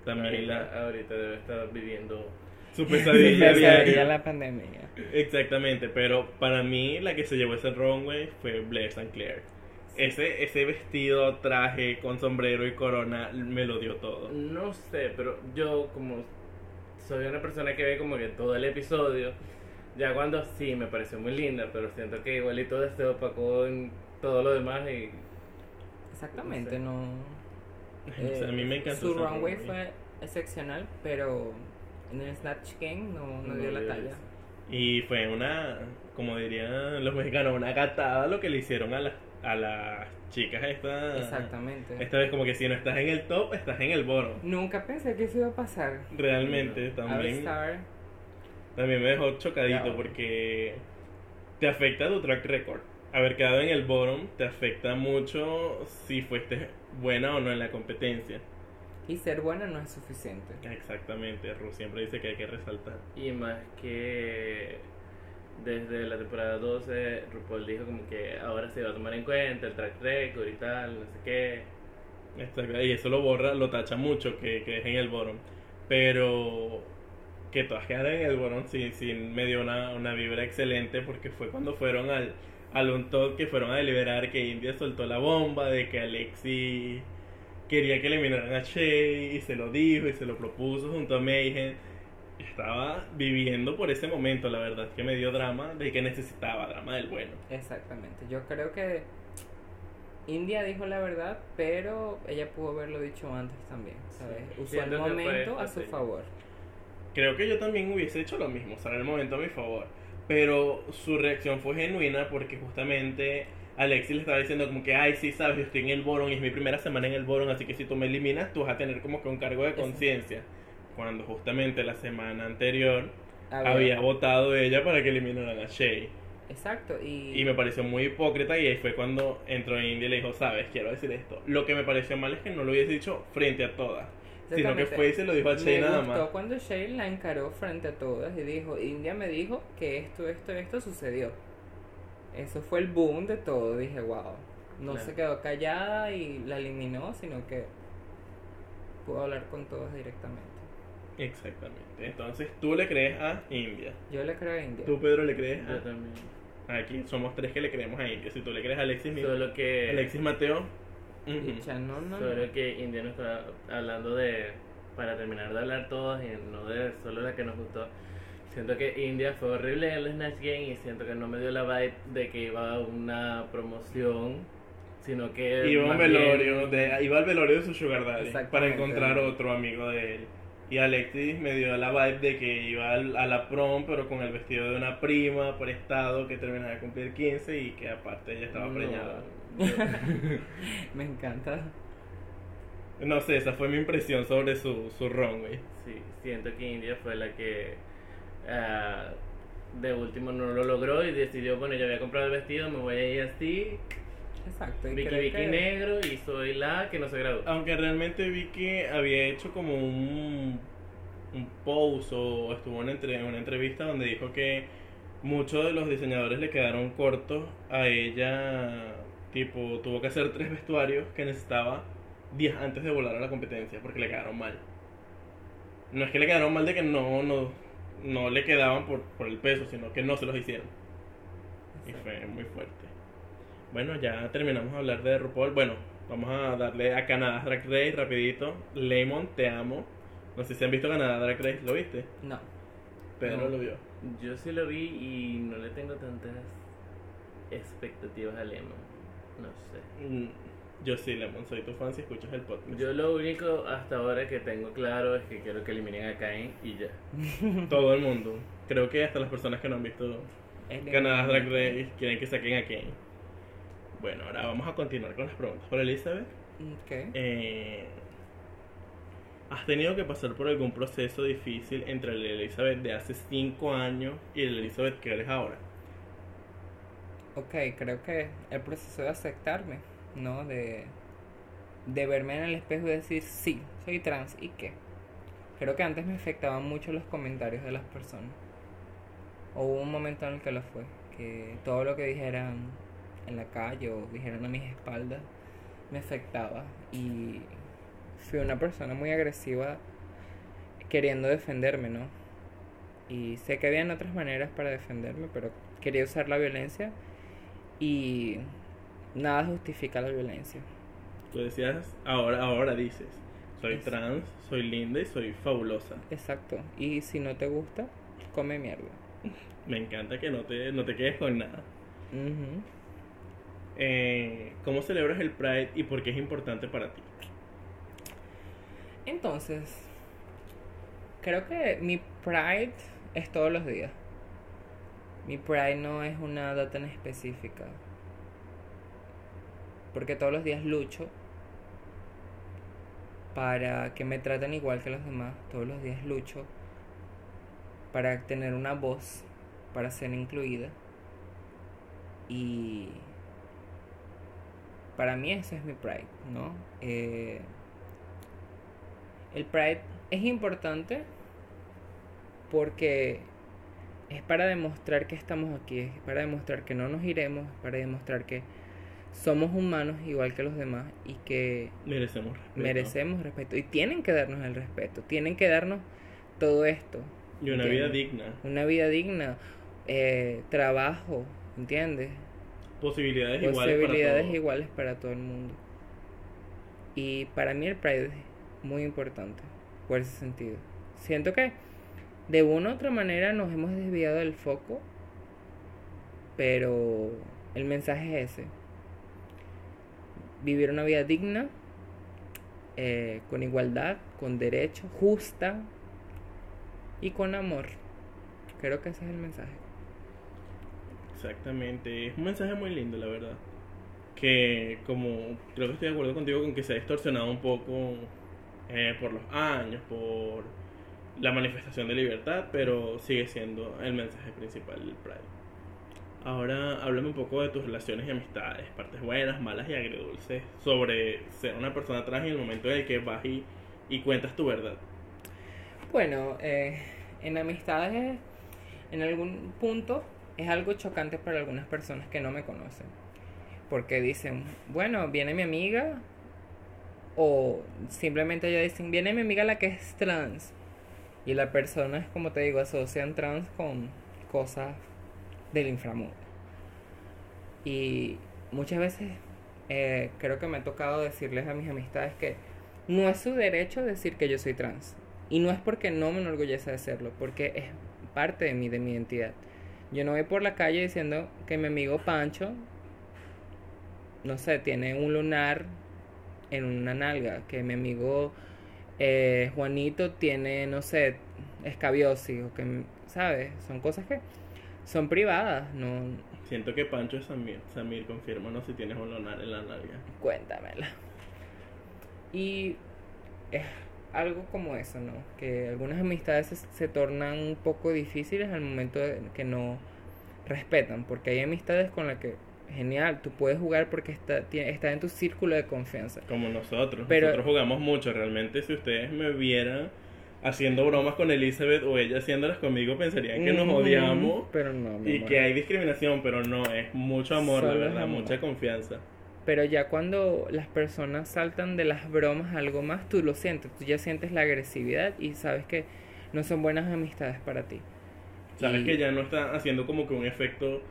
Ahorita, ahorita debe estar viviendo. Su pesadilla Pesadilla diaria. la pandemia. Exactamente, pero para mí la que se llevó ese runway fue Blair St. Clair. Ese, ese vestido, traje con sombrero y corona me lo dio todo. No sé, pero yo como soy una persona que ve como que todo el episodio, ya cuando sí me pareció muy linda, pero siento que igualito se opacó en todo lo demás y Exactamente, no. [laughs] O sea, a mí me encantó Su runway. fue excepcional, pero en el Snatch Game no, no dio la talla. Y fue una, como dirían los mexicanos, una gatada lo que le hicieron a las, a las chicas esta, Exactamente. esta vez como que si no estás en el top, estás en el bottom. Nunca pensé que eso iba a pasar. Realmente No. también, también me dejó chocadito Ya. porque te afecta tu track record. Haber quedado en el bottom te afecta mucho si fuiste buena o no en la competencia. Y ser buena no es suficiente. Exactamente, Ru siempre dice que hay que resaltar. Y más que desde la temporada 12, RuPaul dijo como que ahora se va a tomar en cuenta el track record y tal, no sé qué. Exacto, y eso lo borra, lo tacha mucho que, que es en el bottom. Pero que todas quedaron en el bottom sí, sí me dio una, una vibra excelente porque fue cuando fueron al, al un que fueron a deliberar que India soltó la bomba de que Alexi quería que eliminaran a Shea y se lo dijo y se lo propuso junto a Mayhem. Estaba viviendo por ese momento, la verdad, que me dio drama de que necesitaba drama del bueno. Exactamente. Yo creo que India dijo la verdad, pero ella pudo haberlo dicho antes también, ¿sabes? Sí. Usó el momento a su favor. Creo que yo también hubiese hecho lo mismo, usar el momento a mi favor. Pero su reacción fue genuina porque justamente Alexis le estaba diciendo como que, ay, sí, sabes, yo estoy en el Boron y es mi primera semana en el Boron, así que si tú me eliminas, tú vas a tener como que un cargo de conciencia. Cuando justamente la semana anterior había votado ella para que eliminaran a Shay. Exacto, y, Y me pareció muy hipócrita y ahí fue cuando entró India y le dijo, sabes, quiero decir esto. Lo que me pareció mal es que no lo hubiese dicho frente a todas, sino que fue y se lo dijo a Shay me nada gustó más. cuando Shay la encaró frente a todas y dijo, India me dijo que esto, esto, esto sucedió. Eso fue el boom de todo. Dije, wow. No Claro. se quedó callada y la eliminó, sino que pudo hablar con todas directamente. Exactamente. Entonces tú le crees a India. Yo le creo a India. Tú, Pedro, le crees Yo a... también. Aquí somos tres que le creemos a India. Si tú le crees a Alexis, mira. Solo que, Alexis Mateo. No, no, no. solo que India no está hablando de, para terminar de hablar todos y no de solo la que nos gustó. Siento que India fue horrible en el Snatch Game y siento que no me dio la vibe de que iba a una promoción, sino que... Iba, a un más bien- velorio de, iba al velorio de su sugar daddy para encontrar otro amigo de él. Y Alexis me dio la vibe de que iba al- a la prom, pero con el vestido de una prima por estado que terminaba de cumplir 15 y que aparte ella estaba No, preñada. [laughs] Me encanta. No sé, esa fue mi impresión sobre su, su runway. Sí, siento que India fue la que ah, de último no lo logró y decidió, bueno, yo había comprado el vestido, me voy a ir así, Exacto. Y Vicky Vicky que- negro y soy la que no se graduó. Aunque realmente vi que había hecho como un, un post o estuvo en entre- en una entrevista donde dijo que muchos de los diseñadores le quedaron cortos a ella. Tipo, tuvo que hacer tres vestuarios que necesitaba días antes de volar a la competencia porque le quedaron mal. No es que le quedaron mal de que no, no, no le quedaban por, por el peso, sino que no se los hicieron. Y fue muy fuerte. Bueno, ya terminamos de hablar de RuPaul. Bueno, vamos a darle a Canadá Drag Race rapidito. Lemon, te amo. No sé si han visto Canadá Drag Race, ¿lo viste? No. Pedro No. lo vio. Yo sí lo vi y no le tengo tantas expectativas a Lemon. No sé. Mm, Yo sí, Lemon, soy tu fan si escuchas el podcast. Yo lo único hasta ahora que tengo claro es que quiero que eliminen a Cain y ya. [laughs] Todo el mundo. Creo que hasta las personas que no han visto Canadá Drag Race quieren que saquen a Kane. Bueno, ahora vamos a continuar con las preguntas. Por Elizabeth, Ok. eh, ¿has tenido que pasar por algún proceso difícil entre la Elizabeth de hace 5 años y la Elizabeth que eres ahora? Ok, creo que el proceso de aceptarme, ¿no? De, de verme en el espejo y decir, sí, soy trans, ¿y qué? Creo que antes me afectaban mucho los comentarios de las personas. Hubo un momento en el que lo fue, que todo lo que dijeran en la calle o dijeran a mis espaldas me afectaba. Y fui una persona muy agresiva queriendo defenderme, ¿no? Y sé que habían otras maneras para defenderme, pero quería usar la violencia y nada justifica la violencia. Tú decías, ahora, ahora dices, soy trans, soy linda y soy fabulosa. Exacto. Y si no te gusta, come mierda. Me encanta que no te, no te quedes con nada. Ujú. Eh, ¿Cómo celebras el Pride y por qué es importante para ti? Entonces, creo que mi pride es todos los días. Mi pride no es una data en específica. Porque todos los días lucho para que me traten igual que los demás. Todos los días lucho para tener una voz, para ser incluida. Y para mí eso es mi pride, ¿no? Eh, el Pride es importante porque es para demostrar que estamos aquí, es para demostrar que no nos iremos, es para demostrar que somos humanos igual que los demás y que Merecemos respeto. merecemos respeto y tienen que darnos el respeto, tienen que darnos todo esto, Y una ¿entiendes? vida digna. una vida digna, eh, trabajo, ¿entiendes? Posibilidades, iguales para posibilidades iguales para todo el mundo. Y para mí el Pride es muy importante por ese sentido. Siento que de una u otra manera nos hemos desviado del foco, pero el mensaje es ese. Vivir una vida digna, eh, con igualdad, con derecho, justa y con amor. Creo que ese es el mensaje. Exactamente, es un mensaje muy lindo, la verdad. Que como creo que estoy de acuerdo contigo con que se ha distorsionado un poco eh, por los años, por la manifestación de libertad, pero sigue siendo el mensaje principal del Pride. Ahora háblame un poco de tus relaciones y amistades, partes buenas, malas y agridulces, sobre ser una persona trans en el momento en el que vas y, y cuentas tu verdad. Bueno, eh, en amistades, en algún punto, es algo chocante para algunas personas que no me conocen. Porque dicen, bueno, viene mi amiga, o simplemente ellos dicen, viene mi amiga la que es trans. Y la persona como te digo, asocian trans con cosas del inframundo. Y muchas veces eh, creo que me ha tocado decirles a mis amistades que no es su derecho decir que yo soy trans. Y no es porque no me enorgullece de serlo, porque es parte de mí, de mi identidad. Yo no voy por la calle diciendo que mi amigo Pancho, no sé, tiene un lunar en una nalga, que mi amigo eh, Juanito tiene, no sé, escabiosis, o que, ¿sabes? Son cosas que son privadas, no, Siento que Pancho es Samir. Samir, confírmanos si tienes un lunar en la nalga. cuéntamela. Y es algo como eso, ¿no? Que algunas amistades se, se tornan un poco difíciles al momento de que no respetan, porque hay amistades con las que, genial, tú puedes jugar porque está, está en tu círculo de confianza. Como nosotros. Pero- nosotros jugamos mucho. Realmente, si ustedes me vieran haciendo bromas con Elizabeth o ella haciéndolas conmigo, pensarían que nos odiamos Pero no, mi y amor. que hay discriminación, pero no, es mucho amor, Solo es verdad, amor. mucha confianza. Pero ya cuando las personas saltan de las bromas a algo más, tú lo sientes, tú ya sientes la agresividad y sabes que no son buenas amistades para ti. Sabes Y- que ya no está haciendo como que un efecto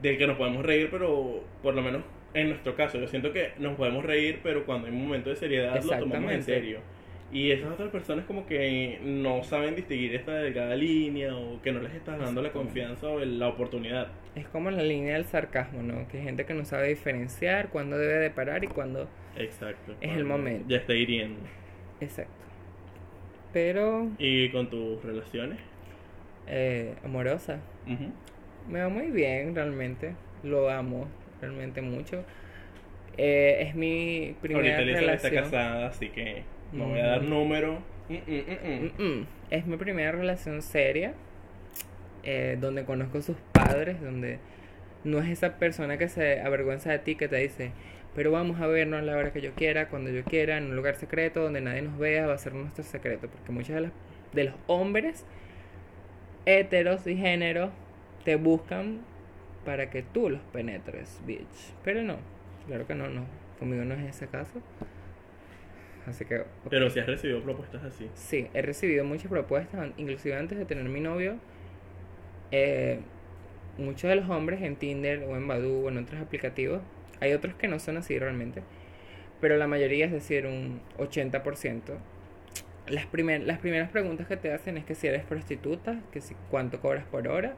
del que nos podemos reír, pero por lo menos en nuestro caso, yo siento que nos podemos reír, pero cuando hay un momento de seriedad lo tomamos en serio. Y esas otras personas como que no saben distinguir esta delgada línea o que no les estás dando la confianza o la oportunidad. Es como la línea del sarcasmo, ¿no? Que hay gente que no sabe diferenciar cuándo debe de parar y cuándo... Exacto. Es el momento. Ya está hiriendo. Exacto. Pero, ¿Y con tus relaciones? eh, amorosa, me va muy bien realmente. Lo amo realmente mucho. Eh, es mi primera Ahorita Elizabeth está relación. casada, así que no voy a dar número. Mm, mm, mm, mm. Mm, mm. Es mi primera relación seria, eh, donde conozco a sus padres, donde no es esa persona que se avergüenza de ti, que te dice, pero vamos a vernos a la hora que yo quiera, cuando yo quiera, en un lugar secreto, donde nadie nos vea, va a ser nuestro secreto, porque muchos de, las- de los hombres heteros y géneros te buscan para que tú los penetres, bitch. Pero no, claro que no, no, conmigo no es ese caso. Así que... ok. Pero si has recibido propuestas así. Sí, he recibido muchas propuestas, inclusive antes de tener mi novio. eh, muchos de los hombres en Tinder o en Badoo o en otros aplicativos, hay otros que no son así realmente, pero la mayoría, es decir, un 80%. Las, primer- las primeras preguntas que te hacen es que si eres prostituta, que si cuánto cobras por hora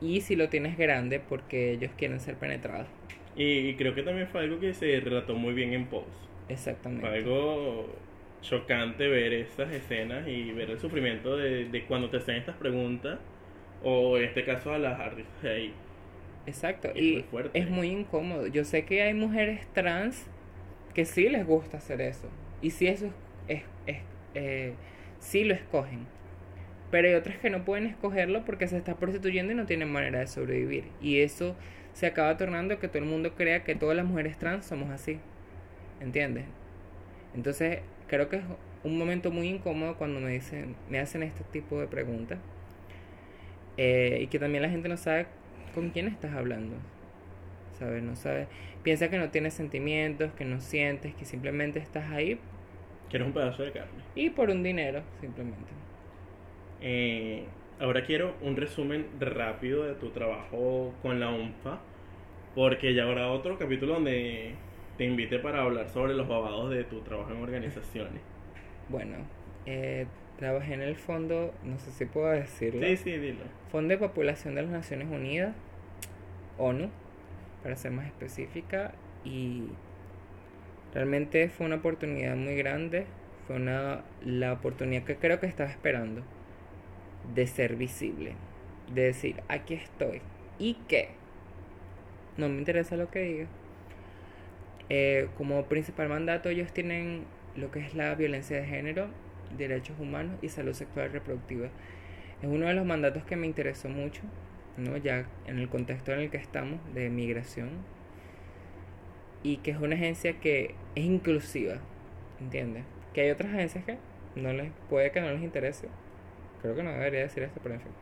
y si lo tienes grande porque ellos quieren ser penetrados. Y, y creo que también fue algo que se relató muy bien en Pose. Exactamente. Algo chocante ver esas escenas y ver el sufrimiento de, de cuando te hacen estas preguntas, o en este caso a las artistas de ahí. Exacto, Es y muy fuerte. es muy incómodo. Yo sé que hay mujeres trans que sí les gusta hacer eso. Y sí eso es, es, es- eh, sí lo escogen. Pero hay otras que no pueden escogerlo porque se está prostituyendo y no tienen manera de sobrevivir. Y eso se acaba tornando que todo el mundo crea que todas las mujeres trans somos así. ¿Entiendes? Entonces, creo que es un momento muy incómodo cuando me dicen, me hacen este tipo de preguntas. Eh, y que también la gente no sabe con quién estás hablando. ¿Sabes? No sabe. Piensa que no tienes sentimientos, que no sientes, que simplemente estás ahí Que eres un pedazo de carne. y por un dinero, simplemente. Eh, ahora quiero un resumen rápido de tu trabajo con la UNFA, porque ya habrá otro capítulo donde te invite para hablar sobre los babados de tu trabajo en organizaciones. Bueno, eh, trabajé en el fondo, no sé si puedo decirlo. Sí, sí, dilo. Fondo de Población de las Naciones Unidas, ONU, para ser más específica, y realmente fue una oportunidad muy grande, fue una, la oportunidad que creo que estaba esperando de ser visible, de decir, aquí estoy, ¿y qué? No me interesa lo que diga. Eh, como principal mandato ellos tienen lo que es la violencia de género, derechos humanos y salud sexual reproductiva. Es uno de los mandatos que me interesó mucho, ¿no? ya en el contexto en el que estamos de migración, y que es una agencia que es inclusiva, ¿entiendes? Que hay otras agencias que no les puede que no les interese, creo que no debería decir esto, pero en fin.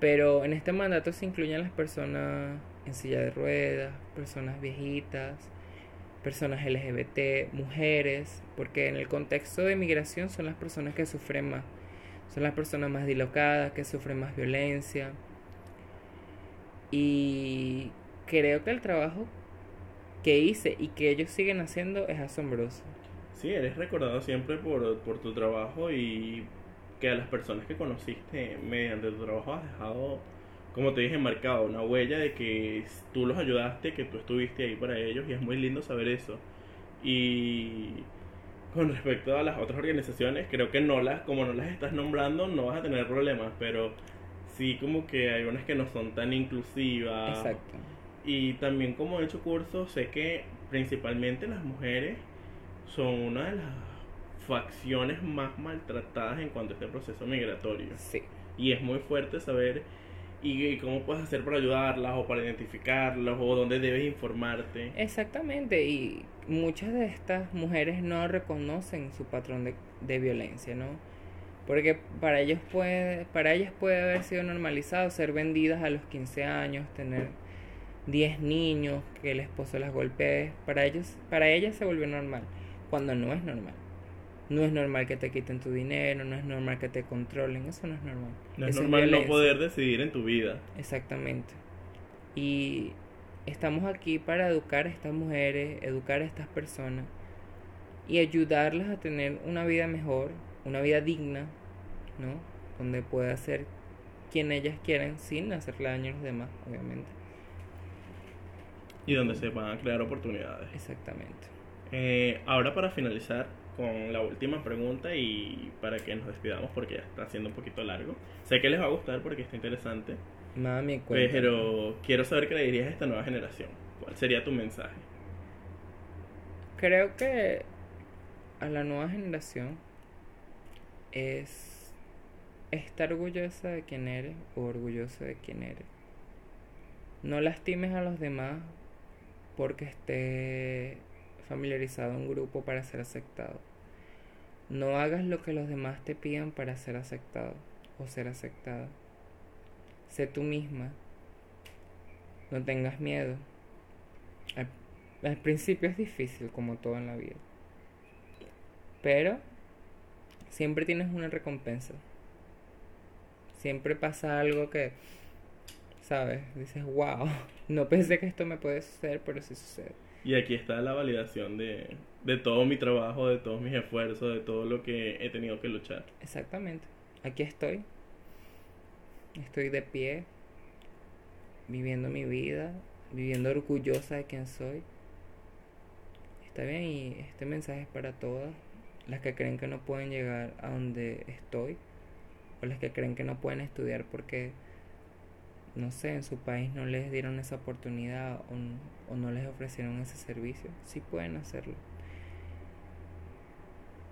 Pero en este mandato se incluyen las personas en silla de ruedas, personas viejitas, personas LGBT, mujeres, porque en el contexto de migración son las personas que sufren más, son las personas más dislocadas, que sufren más violencia. Y creo que el trabajo que hice y que ellos siguen haciendo es asombroso. Sí, eres recordado siempre por, por tu trabajo y que a las personas que conociste mediante tu trabajo has dejado, como te dije, marcado una huella de que tú los ayudaste, que tú estuviste ahí para ellos y es muy lindo saber eso. Y con respecto a las otras organizaciones, creo que no las, como no las estás nombrando, no vas a tener problemas, pero sí como que hay unas que no son tan inclusivas. Exacto. Y también como he hecho cursos, sé que principalmente las mujeres son una de las facciones más maltratadas en cuanto a este proceso migratorio. Sí. Y es muy fuerte saber y, y cómo puedes hacer para ayudarlas o para identificarlas o dónde debes informarte. Exactamente, y muchas de estas mujeres no reconocen su patrón de, de violencia, ¿no? Porque para ellos puede, para ellas puede haber sido normalizado ser vendidas a los 15 años, tener 10 niños, que el esposo las golpee, para ellos, para ellas se volvió normal, cuando no es normal. No es normal que te quiten tu dinero, no es normal que te controlen, eso no es normal. No es Eso normal no poder decidir en tu vida. Exactamente. Y estamos aquí para educar a estas mujeres, educar a estas personas y ayudarlas a tener una vida mejor, una vida digna, ¿no? Donde pueda ser quien ellas quieren sin hacerle daño a los demás, obviamente. Y donde se van a crear oportunidades. Exactamente. Eh, ahora para finalizar con la última pregunta y para que nos despidamos porque ya está siendo un poquito largo. Sé que les va a gustar porque está interesante. Mami, cuéntame. Pero quiero saber qué le dirías a esta nueva generación. ¿Cuál sería tu mensaje? Creo que a la nueva generación es estar orgullosa de quién eres o orgulloso de quién eres. No lastimes a los demás porque esté familiarizado en un grupo para ser aceptado. No hagas lo que los demás te pidan para ser aceptado o ser aceptada. Sé tú misma. No tengas miedo. Al, al principio es difícil, como todo en la vida. Pero siempre tienes una recompensa. Siempre pasa algo que, ¿sabes? Dices, wow, [laughs] no pensé que esto me puede suceder, pero sí sucede. Y aquí está la validación de, de todo mi trabajo, de todos mis esfuerzos, de todo lo que he tenido que luchar. Exactamente. Aquí estoy. Estoy de pie, viviendo mi vida, viviendo orgullosa de quien soy. Está bien, y este mensaje es para todas las que creen que no pueden llegar a donde estoy, o las que creen que no pueden estudiar porque, no sé, en su país no les dieron esa oportunidad o, o no les ofrecieron ese servicio. Sí pueden hacerlo.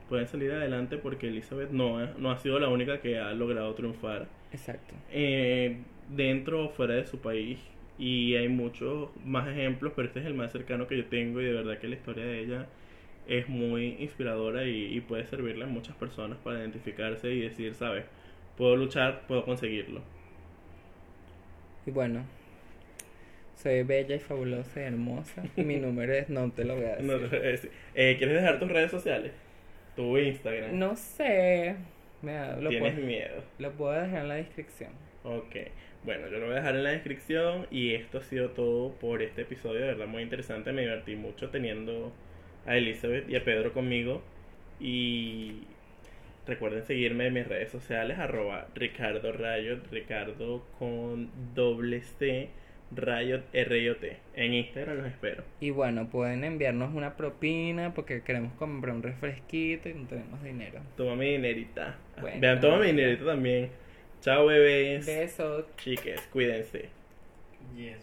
Pueden salir adelante porque Elizabeth no, ha- no ha sido la única que ha logrado triunfar Exacto. eh, dentro o fuera de su país. Y hay muchos más ejemplos, pero este es el más cercano que yo tengo y de verdad que la historia de ella es muy inspiradora y, y puede servirle a muchas personas para identificarse y decir, sabes, puedo luchar, puedo conseguirlo. Y bueno, soy bella y fabulosa y hermosa. Mi número es, no te lo voy a decir. No decir. Eh, ¿Quieres dejar tus redes sociales? Tu Instagram. No sé. Mira, lo, Tienes puedo, miedo. lo puedo dejar en la descripción. Ok, bueno, yo lo voy a dejar en la descripción y esto ha sido todo por este episodio, de verdad muy interesante, me divertí mucho teniendo a Elizabeth y a Pedro conmigo y recuerden seguirme en mis redes sociales, arroba Ricardo Rayot, Ricardo con doble C, Rayot R-I-O-T, en Instagram los espero. Y bueno, pueden enviarnos una propina porque queremos comprar un refresquito y no tenemos dinero. Toma mi dinerita. Bueno. Vean, toma mi dinerita también. Chao bebés. Besos. Chiques, cuídense. Yes.